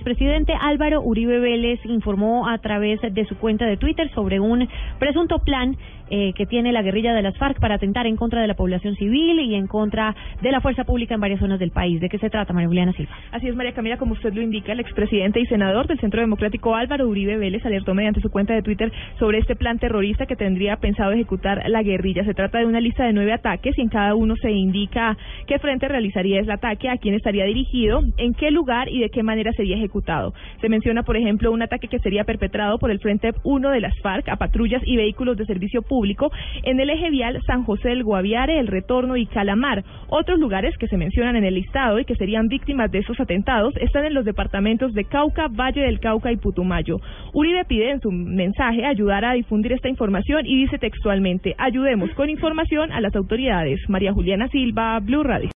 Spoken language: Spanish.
El presidente Álvaro Uribe Vélez informó a través de su cuenta de Twitter sobre un presunto plan eh, que tiene la guerrilla de las FARC para atentar en contra de la población civil y en contra de la fuerza pública en varias zonas del país. ¿De qué se trata, María Juliana Silva? Así es, María Camila, como usted lo indica, el expresidente y senador del Centro Democrático Álvaro Uribe Vélez alertó mediante su cuenta de Twitter sobre este plan terrorista que tendría pensado ejecutar la guerrilla. Se trata de una lista de nueve ataques y en cada uno se indica qué frente realizaría ese ataque, a quién estaría dirigido, en qué lugar y de qué manera sería ejecutado. Se menciona, por ejemplo, un ataque que sería perpetrado por el Frente 1 de las FARC a patrullas y vehículos de servicio público en el eje vial San José del Guaviare, El Retorno y Calamar. Otros lugares que se mencionan en el listado y que serían víctimas de esos atentados están en los departamentos de Cauca, Valle del Cauca y Putumayo. Uribe pide en su mensaje ayudar a difundir esta información y dice textualmente, ayudemos con información a las autoridades. María Juliana Silva, Blue Radio.